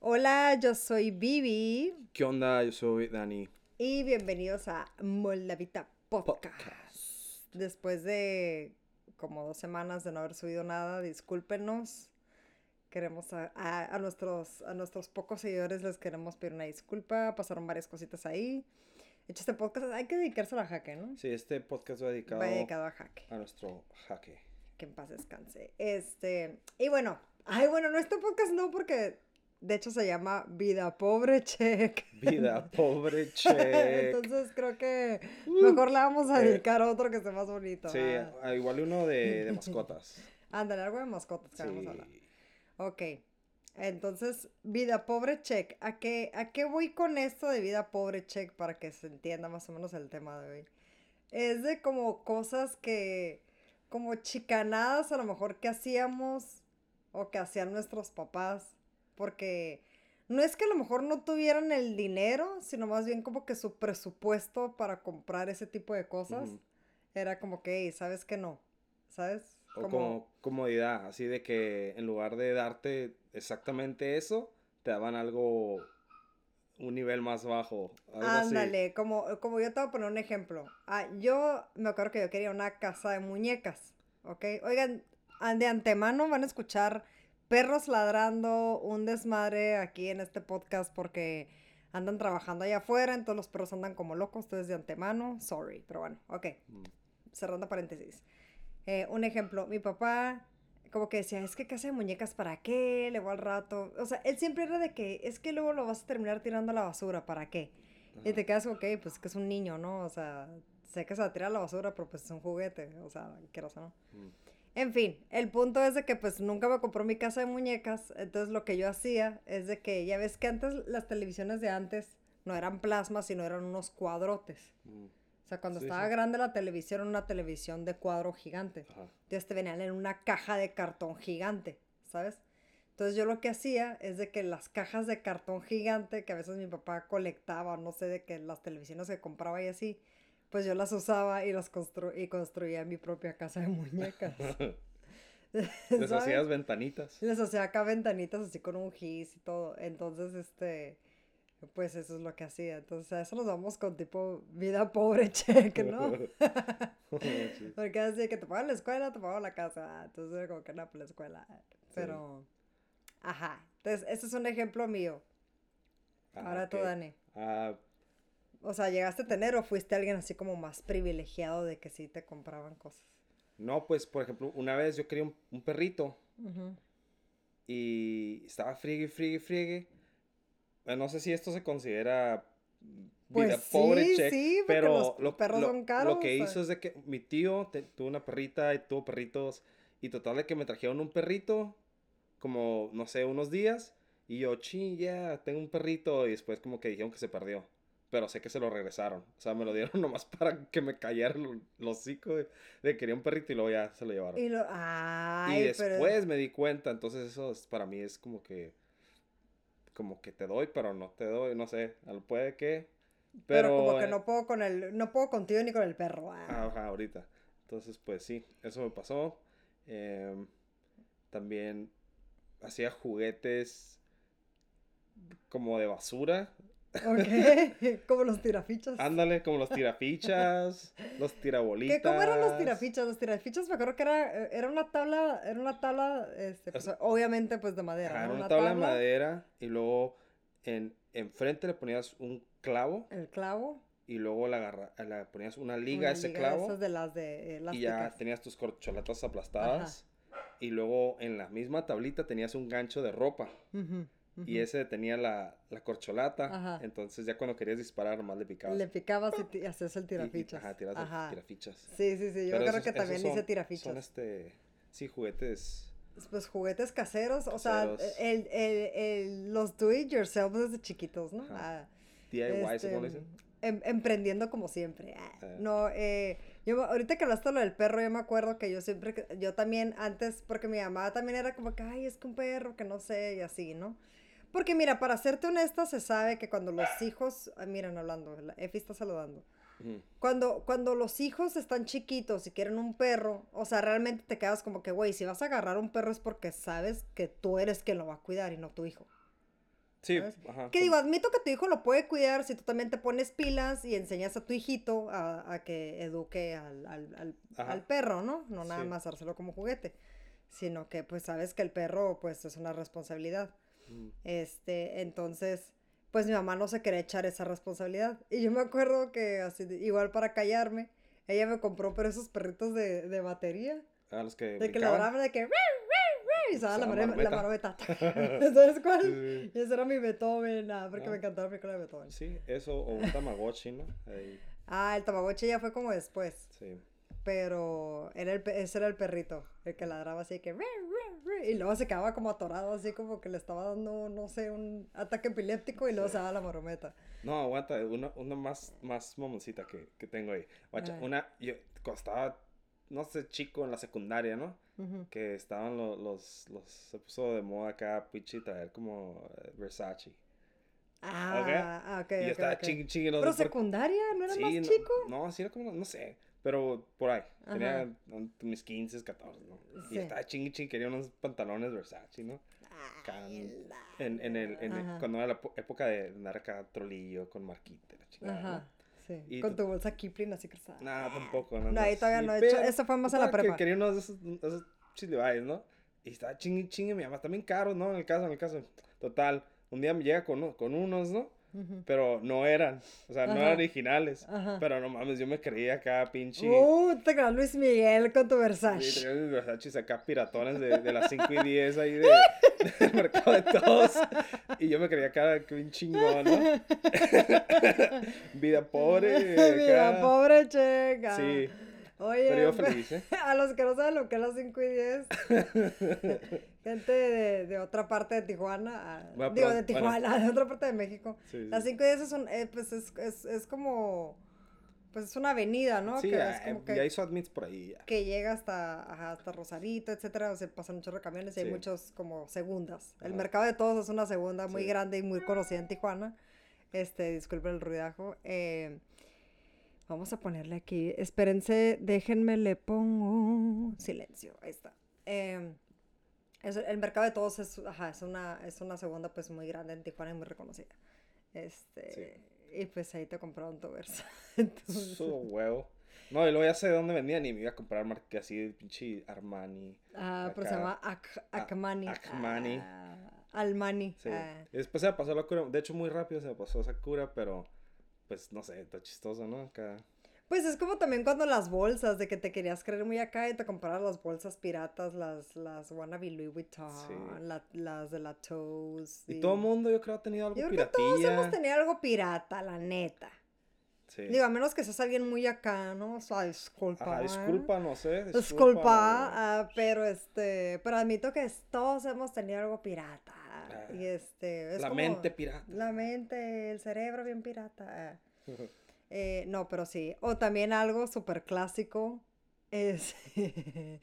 Hola, yo soy Vivi ¿Qué onda? Yo soy Dani. y bienvenidos a Moldavita Podcast. Después de como dos semanas de no haber subido nada, discúlpenos. Queremos a, a- a nuestros, a nuestros pocos seguidores les queremos pedir una disculpa. Pasaron varias cositas ahí. De hecho, este podcast hay que dedicárselo a Jaque, ¿no? Sí, este podcast va dedicado Va dedicado a Jaque. a nuestro jaque. Que en paz descanse. Este, y bueno, ay, bueno, no este podcast no, porque de hecho se llama Vida Pobre Check. Vida pobre che. Entonces creo que mejor le vamos a Eh, dedicar a otro que esté más bonito. Sí, ah. igual uno de, de mascotas. Ándale, algo de mascotas que vamos a hablar. Ok. Entonces, vida pobre check. ¿A qué, ¿A qué voy con esto de vida pobre check para que se entienda más o menos el tema de hoy? Es de como cosas que, como chicanadas a lo mejor que hacíamos o que hacían nuestros papás. Porque no es que a lo mejor no tuvieran el dinero, sino más bien como que su presupuesto para comprar ese tipo de cosas Ujú. era como que, "Ey, ¿sabes que no? ¿Sabes? O como comodidad, así de que en lugar de darte exactamente eso, te daban algo, un nivel más bajo. Algo así. Ándale, como, como yo te voy a poner un ejemplo. Ah, yo me acuerdo que yo quería una casa de muñecas, ¿ok? Oigan, an- de antemano van a escuchar perros ladrando, un desmadre aquí en este podcast porque andan trabajando allá afuera, entonces los perros andan como locos, entonces de antemano, sorry, pero bueno, ok, Mm. cerrando paréntesis. Eh, un ejemplo, mi papá como que decía, es que casa de muñecas para qué, luego al rato, o sea, él siempre era de que, es que luego lo vas a terminar tirando a la basura, ¿para qué? Y te quedas, ok, pues que es un niño, ¿no? O sea, sé que se va a tirar a la basura, pero pues es un juguete, o sea, quieras o no. Mm. En fin, el punto es de que pues nunca me compró mi casa de muñecas, entonces lo que yo hacía es de que, ya ves que antes las televisiones de antes no eran plasmas, sino eran unos cuadrotes. Mm. O sea, cuando Sí, estaba sí. grande la televisión era una televisión de cuadro gigante. Ajá. Entonces te venían en una caja de cartón gigante, ¿sabes? Entonces yo lo que hacía es de que las cajas de cartón gigante que a veces mi papá colectaba, no sé, de que las televisiones que compraba y así, pues yo las usaba y las constru y construía mi propia casa de muñecas. Les hacías ventanitas. Les hacía acá ventanitas así con un gis y todo. Entonces, este, pues eso es lo que hacía. Entonces a eso nos vamos con tipo vida pobre check, ¿no? Porque así que te pagan la escuela, te pagan la casa. ah, Entonces era como que no, pues la escuela. Pero, ajá. Entonces, ese es un ejemplo mío. Ah, Ahora tú, ok. Dani. Ah, O sea, ¿llegaste a tener o fuiste alguien así como más privilegiado de que sí te compraban cosas? no, pues, por ejemplo, una vez yo quería un, un perrito. Ujú. y estaba friegue, friegue, friegue. Eh, No sé si esto se considera Pues vida sí, pobre, che, sí, pero los lo, perros lo- son caros, lo que o hizo es de que mi tío te- tuvo una perrita y tuvo perritos y total de que me trajeron un perrito como, no sé, unos días y yo, ching, ya, tengo un perrito y después como que dijeron que se perdió. Pero sé que se lo regresaron. O sea, me lo dieron nomás para que me cayera el, el hocico de, de que quería un perrito y luego ya se lo llevaron. Y lo, Y ay, pero- después me di cuenta, entonces eso es- para mí es como que como que te doy, pero no te doy, no sé, puede que, pero, pero, como que eh, no puedo con el, no puedo contigo ni con el perro. ah. ajá, ahorita. Entonces, pues sí, eso me pasó. Em, también hacía juguetes como de basura. Ok, como los tirafichas. Ándale, como los tirafichas, los tirabolitas. ¿Qué, ¿Cómo eran los tirafichas? Los tirafichas me acuerdo que era, era una tabla, era una tabla, este, pues, obviamente pues de madera, era una tabla de madera y luego en enfrente le ponías un clavo El clavo. y luego le, agarra, le ponías una liga una a ese liga clavo Esas de las de eh, y ya tenías tus corcholatas aplastadas y luego en la misma tablita tenías un gancho de ropa Ujú, y ese tenía la, la corcholata Ajá. entonces ya cuando querías disparar nomás le picabas Le picabas y, hacías el Y- y- tirafichas. ajá, tiras el Ajá. tirafichas Sí, sí, sí, yo Pero creo esos- que también son- hice tirafichas. son este sí juguetes Pues juguetes caseros, o sea, Caseros. el, el, el- los do it yourself desde chiquitos, ¿no? Ah, DIY este, ¿cómo le dicen? em- emprendiendo como siempre. ah, Ah. No, eh, yo ahorita que hablaste lo del perro, yo me acuerdo que yo siempre, yo también antes, porque mi mamá también era como que, ay, es que un perro, que no sé, y así, ¿no? Porque mira, para serte honesta, se sabe que cuando los hijos, ah, miren, hablando, la Efi está saludando. Cuando, cuando los hijos están chiquitos y quieren un perro, o sea, realmente te quedas como que, güey, si vas a agarrar un perro es porque sabes que tú eres quien lo va a cuidar y no tu hijo. Sí, ajá. Que digo, admito que tu hijo lo puede cuidar si tú también te pones pilas y enseñas a tu hijito a, a que eduque al, al, al- al perro, ¿no? No nada Sí. más dárselo como juguete, sino que pues sabes que el perro pues es una responsabilidad. Mm. Este, entonces, pues mi mamá no se quería echar esa responsabilidad. Y yo me acuerdo que así, igual para callarme, ella me compró pero esos perritos de, de batería, A los que. de que brincaban. ladraban, de que... Y se la, la la marometa. ¿Sabes cuál? Sí. Y ese era mi Beethoven, ah, porque Ah. me encantaba la película de Beethoven. Sí, eso o un Tamagotchi, ¿no? Ahí, Ah, el Tamagotchi ya fue como después. sí. Pero era el, ese era el perrito, el que ladraba así que... Y luego se quedaba como atorado, así como que le estaba dando, no sé, un ataque epiléptico y luego Sí. se daba la marometa. No, aguanta, una, una más, más mamoncita que, que tengo ahí. Guacha, Ah. una, yo cuando estaba, no sé, chico en la secundaria, ¿no? Que estaban lo- los, los, se puso de moda acá, pichi, traer como eh, Versace. Ah, Ok. ah, ok, y ok, estaba ok. chingui, chingui, no Pero secundaria, ¿no era Sí, más no, chico? No, sí era como, no sé, pero por ahí. Tenía um, mis 15, 14, ¿no? Sí. Y estaba chingui, chingui, quería unos pantalones Versace, ¿no? Ay, En, en el, en el- cuando era la po- época de andar acá trolillo con marquita, la chingada, ¿no? Ajá, sí. Y Con tu bolsa Kipling así cruzada. No, tampoco. No, No, ahí todavía sí, no he hecho- eso fue más en la total, que prepa. Quería unos de esos, esos ¿no? Y estaba chingue, chingue, mi mamá también caros, ¿no? En el caso, en el caso. Total, un día me llega con, con unos, ¿no? Ujú. Pero no eran, o sea, no Ajá. eran originales. Ajá. Pero no mames, yo me creía acá pinche... Uh, te creas Luis Miguel con tu Sí, Versace. tenía mis Versace acá piratones de, de las 5 y 10 ahí de, del mercado de todos. Y yo me creía acá que un chingón, ¿no? Vida pobre. Vida acá. pobre, checa. Sí, Oye, pero yo feliz, ¿eh? a los que no saben lo que es las 5 y 10, gente de, de otra parte de Tijuana, ah, Bueno, digo de Tijuana, de otra parte de México, Sí, sí. las 5 y 10 es, un, eh, pues es, es, es como, pues es una avenida, ¿no? Sí, que ah, es como ya que, hizo admits por ahí. ya. que llega hasta, ajá, hasta Rosarito, etcétera, o sea, pasan muchos camiones y hay Sí. muchos como segundas. El Ajá. mercado de todos es una segunda muy grande y muy conocida en Tijuana. Este, disculpen el ruidajo. Eh, vamos a ponerle aquí. Espérense, déjenme le pongo silencio. Ahí está. Eh, es- el mercado de todos es, ajá, es una, es una segunda pues muy grande en Tijuana y muy reconocida. Este, y pues ahí te compraron tu. Entonces, Su huevo. No, y luego ya sé de dónde vendían y me iba a comprar marca así de pinche Armani. ah, pero se acá. llama Ak- A- Akmani. Akmani. Ah, Almani. Sí. ah. Y después se me pasó la cura. De hecho, muy rápido se me pasó esa cura, pero pues no sé, está chistoso, ¿no? Acá. Pues es como también cuando las bolsas, de que te querías creer muy acá y te comprabas las bolsas piratas, las, las wannabe Louis Vuitton, Sí. la- las de la Toes. Y todo el mundo, yo creo, ha tenido algo Yo creo que todos hemos tenido algo pirata, la neta. Sí. Digo, a menos que seas alguien muy acá, ¿no? O sea, disculpa. Ajá, ¿eh? disculpa, no sé. Disculpa, ah, pero este, pero admito que todos hemos tenido algo pirata. Y este, es La como- mente pirata. La mente, el cerebro bien pirata. ah. Eh, no, pero sí. O también algo súper clásico es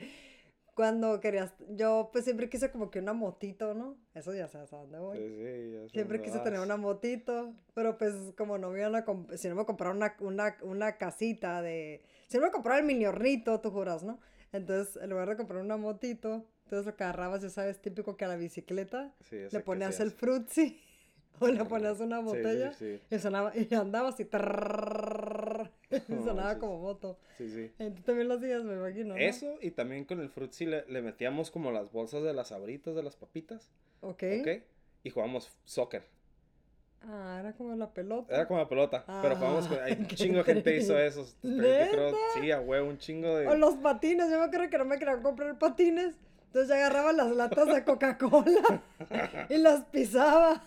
cuando querías, yo pues siempre quise como que una motito, ¿no? Eso ya sabes a dónde voy. Sí, sí, ya Siempre quise tener una motito, pero pues como no me iban a si no me compraron una, una, una casita de, si no me compraron el mini hornito, tú juras, ¿no? Entonces, en lugar de comprar una motito, entonces lo que agarrabas, ya sabes, típico que a la bicicleta le ponías el frutzi o le ponías una botella y sonaba y andabas y, trrr, sonaba como moto. Sí, sí. Entonces también lo hacías, me imagino. Eso y también con el frutzi le, metíamos como las bolsas de las abritas de las papitas. Ok. Ok. Y jugábamos soccer. Ah, era como la pelota. Era como la pelota. Pero jugamos con. Un chingo de gente hizo eso. Sí, a huevo, un chingo de. O los patines. Yo me acuerdo que no me querían comprar patines. Entonces yo agarraba las latas de Coca-Cola y las pisaba.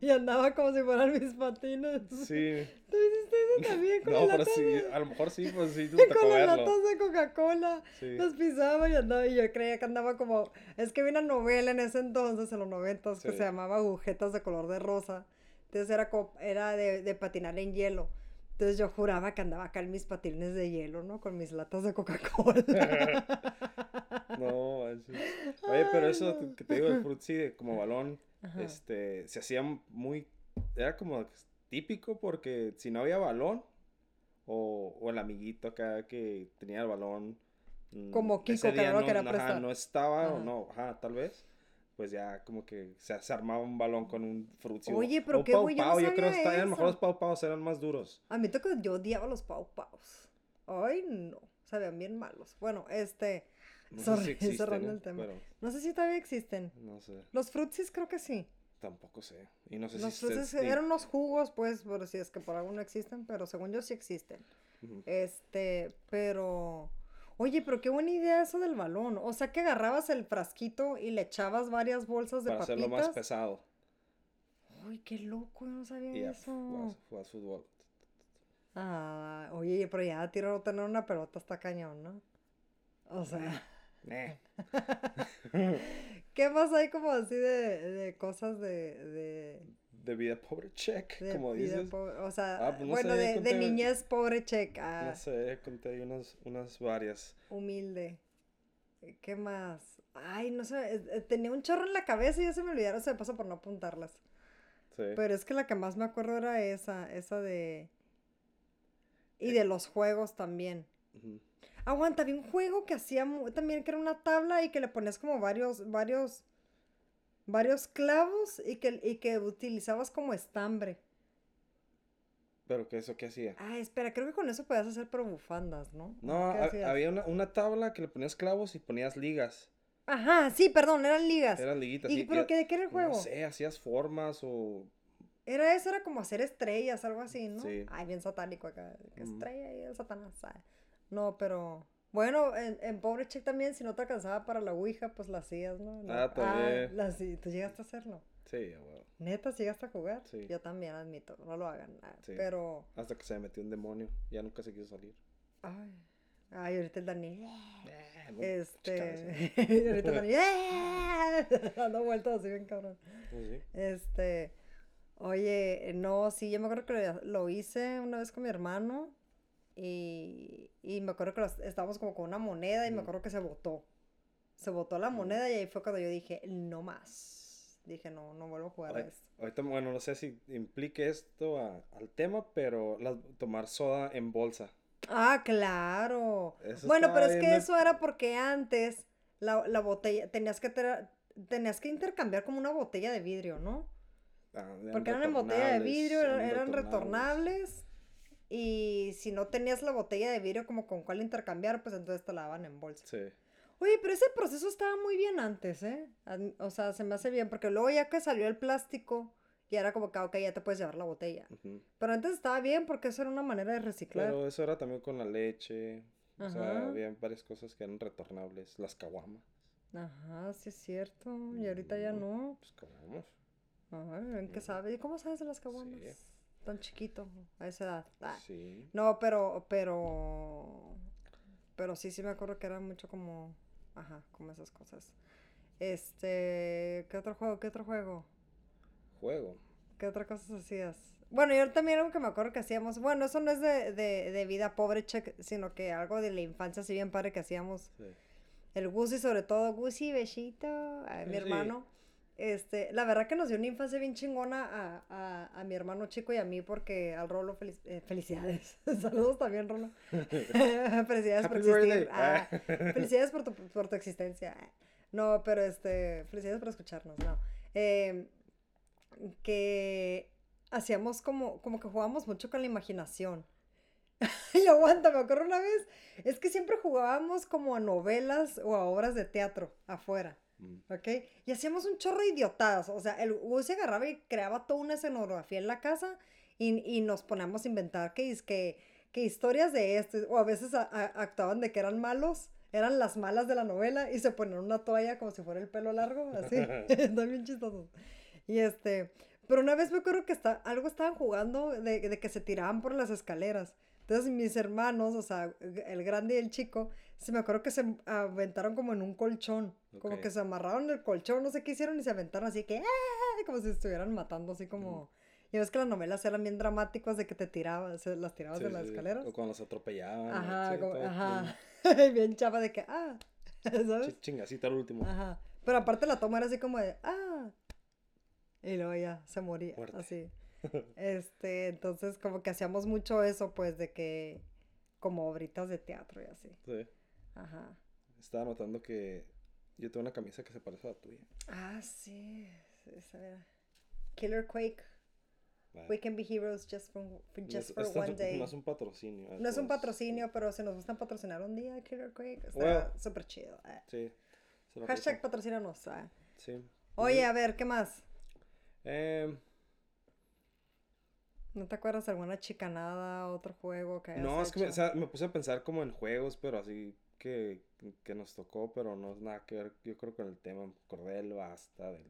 Y andaba como si fueran mis patines. Sí. ¿Tú hiciste eso también con No, las pero latas sí, de- a lo mejor sí, pues sí, te con las latas de Coca-Cola. Sí. Las pisaba y andaba. Y yo creía que andaba como. Es que vi una novela en ese entonces, en los noventas, que Sí. se llamaba Agujetas de color de rosa. Entonces era, co- era de, de patinar en hielo. Entonces yo juraba que andaba acá en mis patines de hielo, ¿no? Con mis latas de Coca-Cola. No, manches. Oye, pero Ay, eso no. que te digo del frutzi de como balón, Ajá. este, se hacía muy, era como típico porque si no había balón, o, o el amiguito acá que tenía el balón, mm, Como Kiko, que no lo quería ajá, no estaba, o no, ajá, tal vez, pues ya como que se, se armaba un balón con un frutzi. Oye, pero o qué Pau güey, yo no Pau, yo creo que sabía estaban mejor los. Pau Paus, eran más duros. A mí toca, yo odiaba los pau paus. Ay, no. Sabían bien malos. Bueno, este. No Sorry, sé si existen, cerrando el tema. pero No sé si todavía existen. no sé, Los frutsis creo que sí. tampoco sé. Y no sé Los si se- frutsis sí. eran unos jugos, pues, por si es que por algo no existen, pero según yo sí existen. Este, pero. Oye, pero qué buena idea eso del balón. O sea que agarrabas el frasquito y le echabas varias bolsas de Para hacerlo papitas. más pesado. Uy, qué loco, yo no sabía eso. jugabas fútbol. Ah, oye, pero ya tiro tener una pelota está cañón, ¿no? O sea, ¿qué más hay como así de, de cosas de, de, De vida pobre check, de como dices. pobre? O sea, Ah, pues no bueno, sé, de, niñez pobre checa, No sé, conté ahí unas, unas varias. humilde. ¿Qué más? Ay, no sé, eh, eh, tenía un chorro en la cabeza y ya se me olvidaron, se me pasó por no apuntarlas. Sí. Pero es que la que más me acuerdo era esa, esa de... Y de los juegos también. Ujú. Aguanta, había un juego que hacía también que era una tabla y que le ponías como varios, varios, varios clavos y que, y que utilizabas como estambre. Pero que eso, ¿qué hacía? Ah, espera, creo que con eso podías hacer pero bufandas, ¿no? No, ¿Qué ha- había una, una tabla que le ponías clavos y ponías ligas. Ajá, sí, perdón, eran ligas. Eran liguitas. ¿Y y- pero qué, de qué era el juego? No sé, hacías formas o... Era eso, era como hacer estrellas, algo así, ¿no? Sí. Ay, bien satánico acá. que Ujú. Estrella y el satanás. No, pero. Bueno, en, en Pobre Chick también, si no te alcanzaba para la Ouija, pues la hacías, ¿no? Ah, también. la sí, tú llegaste a hacerlo. Sí, bueno. Neta, ¿sí llegaste a jugar. Sí. Yo también admito, no lo hagan. ah, Sí. Pero. Hasta que se me metió un demonio. Ya nunca se quiso salir. Ay. Ay, ahorita el Dani. Eh, no, Este. y ahorita el Dani. ¡eh! Dando vueltas así bien cabrón. Sí. Este, oye, no, sí, yo me acuerdo que lo hice una vez con mi hermano y, y me acuerdo que los- estábamos como con una moneda y me acuerdo que se botó. Se botó la moneda y ahí fue cuando yo dije, no más. Dije, no, no vuelvo a jugar a esto. Ahorita, bueno, no sé si implique esto a- al tema, pero la- tomar soda en bolsa. Ah, claro. Eso Bueno, pero es que eso era porque antes la, la botella, tenías que tener, tenías que intercambiar como una botella de vidrio, ¿no? Ah, Porque eran en botella de vidrio, eran, eran retornables. retornables. Y si no tenías la botella de vidrio como con cuál intercambiar, pues entonces te la daban en bolsa. Sí. Oye, pero ese proceso estaba muy bien antes, ¿eh? O sea, se me hace bien, porque luego ya que salió el plástico, ya era como que, ah, ok, ya te puedes llevar la botella. ujú. Pero antes estaba bien porque eso era una manera de reciclar. Pero eso era también con la leche. O sea, Ajá. había varias cosas que eran retornables. Las caguamas. Ajá, sí es cierto. Y ahorita ya Mm, no. Pues caguamas. Ay, ¿en qué Ujú. sabe? ¿Y cómo sabes de las caguamas? Sí. Tan chiquito, a esa edad. Ah. Sí. No, pero, pero, pero sí, sí me acuerdo que era mucho como, ajá, como esas cosas. Este, ¿qué otro juego? ¿Qué otro juego? Juego. ¿Qué otras cosas hacías? Bueno, yo también algo que me acuerdo que hacíamos, bueno, eso no es de, de, de vida pobre, check, sino que algo de la infancia así bien padre que hacíamos. Sí. El Gusi, sobre todo, Gusi, Bechito, a mi Sí. hermano. Este, la verdad que nos dio una infancia bien chingona a, a, a mi hermano chico y a mí porque al Rolo felic- eh, felicidades. Saludos también, Rolo. felicidades por Happy existir. Ah, felicidades por tu, por tu existencia. No, pero este, felicidades por escucharnos, no. Em, que hacíamos como, como que jugábamos mucho con la imaginación. y aguanta, me acuerdo una vez, es que siempre jugábamos como a novelas o a obras de teatro afuera. Mm. ¿Ok? Y hacíamos un chorro de idiotadas. O sea, el Gus se agarraba y creaba toda una escenografía en la casa y, y nos poníamos a inventar que, es que, que historias de esto. O a veces a- a- actuaban de que eran malos, eran las malas de la novela y se ponían una toalla como si fuera el pelo largo, así. Están bien chistosos. Y este, pero una vez me acuerdo que está, algo estaban jugando de, de que se tiraban por las escaleras. Entonces mis hermanos, o sea, el grande y el chico, se me acuerdo que se aventaron como en un colchón. Como que se amarraron el colchón, no sé qué hicieron y se aventaron así que, ¡ah! como si estuvieran matando, así como... Ya ves que las novelas eran bien dramáticas de que te tirabas, se las tirabas Sí, de las sí, escaleras. O cuando los atropellaban. Ajá, como- ajá. bien chapa de que, ah, bien ¿sabes? chi- Chingacita al último. Ajá. Pero aparte la toma era así como de, ah. Y luego ya se moría, así. Este, entonces como que hacíamos mucho eso, pues, de que, como obritas de teatro y así. Sí. Ajá. Estaba notando que Yo tengo una camisa que se parece a la tuya. Ah, sí. Esa era. Killer Quake. We can be heroes just no just for one day. No es un patrocinio. No es un patrocinio, pero si nos gustan patrocinar un día, Killer Quake, está Well. súper chido. eh. Sí. Hashtag patrocínanos. eh. Sí. Oye, a ver, ¿qué más? Em, ¿No te acuerdas de alguna chicanada, otro juego que hayas no, es que me, o sea, me puse a pensar como en juegos, pero así que, que nos tocó, pero no es nada que ver, yo creo, con el tema. Me acordé del Basta, del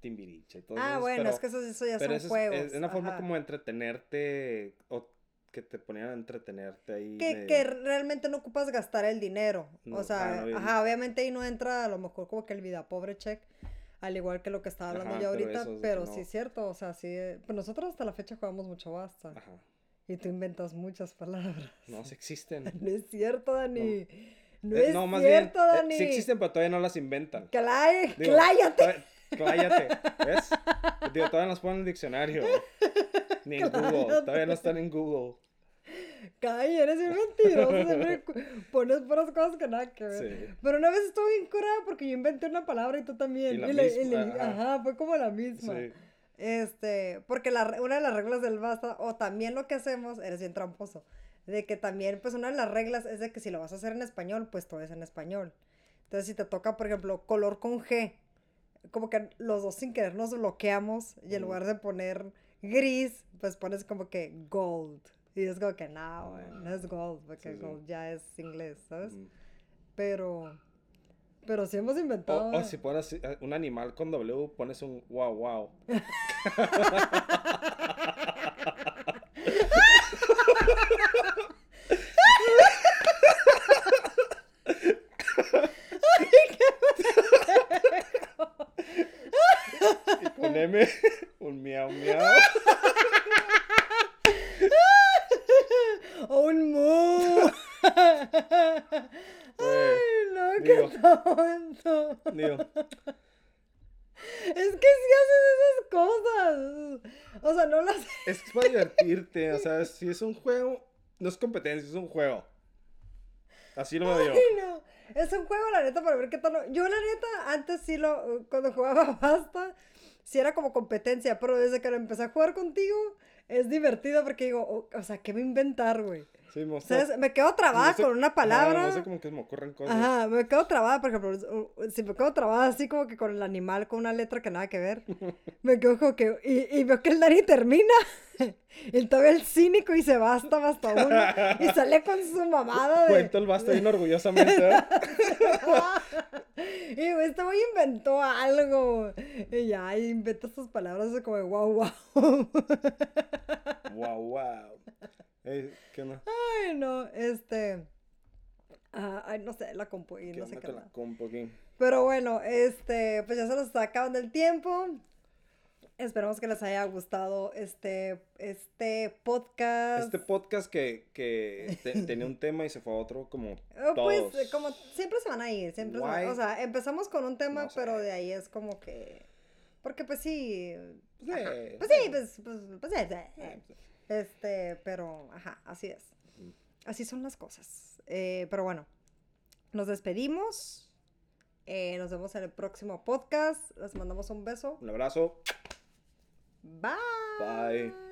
Timbiriche, todo Ah, eso, bueno, pero- es que eso, eso ya son eso juegos. es, una forma ajá. como de entretenerte o que te ponían a entretenerte ahí. que, medio- que realmente no ocupas gastar el dinero. No, o sea, ah, no, ajá, obviamente ahí no entra a lo mejor como que el vida pobre check, al igual que lo que estaba hablando Ajá, yo pero ahorita, es pero, sí es cierto, o sea, sí, eh, pues nosotros hasta la fecha jugamos mucho basta. Ajá. Y tú inventas muchas palabras. No, sí existen. No es cierto, Dani. No, Eh, es no, más bien, cierto, eh, Dani. sí existen, pero todavía no las inventan. Clá- Digo, todavía- Cláyate, ¿ves? Digo, todavía no las ponen en el diccionario. Ni en Google, todavía no están en Google. Calla, eres bien mentiroso. siempre pones puras cosas que nada que ver. Sí. Pero una vez estuve bien curada porque yo inventé una palabra y tú también. Y la le- misma, le- ajá. ajá, fue como la misma. Sí. Este, porque la, una de las reglas del basta, o también lo que hacemos, eres bien tramposo, de que también, pues una de las reglas es de que si lo vas a hacer en español, pues todo es en español. Entonces, si te toca, por ejemplo, color con G, como que los dos sin querer nos bloqueamos y en lugar de poner gris, pues pones como que gold. Y es como que no, güey, no es gold, porque Sí, sí. gold ya es inglés, ¿sabes? Mm. Pero, pero sí hemos inventado. o si pones eh, un animal con W, pones un wow, wow. Y con M, un miau, miau. ¡O un mu! Ay, no, qué digo. tonto. Digo, Es que sí haces esas cosas. O sea, no las. es para divertirte. O sea, si es un juego, no es competencia, es un juego. Así lo veo no. Es un juego, la neta, para ver qué tal. Yo, la neta, antes sí lo. Cuando jugaba Basta, sí era como competencia. Pero desde que lo empecé a jugar contigo, es divertido porque digo, o, o sea, ¿qué a inventar, güey? Sí, me quedo trabada no sé- con una palabra. No sé cómo que me ocurren cosas. Ajá, me quedo trabada, por ejemplo, si me quedo trabada así como que con el animal, con una letra que nada que ver, me quedo como que, y, y veo que el Dani termina, y todavía el cínico y se basta, basta uno, y sale con su mamada de... Cuento el basta bien orgullosamente. ¿eh? y digo, este güey inventó algo, y ya, y inventa sus palabras como de wow, wow. wow, wow. ¿Qué onda? Ay, no, este... ah, ay, no sé, la compu y ¿Qué no sé onda qué con la compu aquí? Pero bueno, este, pues ya se nos está acabando el tiempo. Esperamos que les haya gustado este, este podcast. Este podcast que, que te- tenía un tema y se fue a otro como Eh, Pues todos. eh, como siempre se van a ir, siempre se van- o sea, empezamos con un tema, No sé. pero de ahí es como que, porque pues sí, Pues, eh, pues sí, pues, pues, pues, eh, eh, eh, este, pero, ajá, así es, Mm. así son las cosas, Eh, pero bueno, nos despedimos, eh, nos vemos en el próximo podcast, les mandamos un beso, Un abrazo. bye. Bye.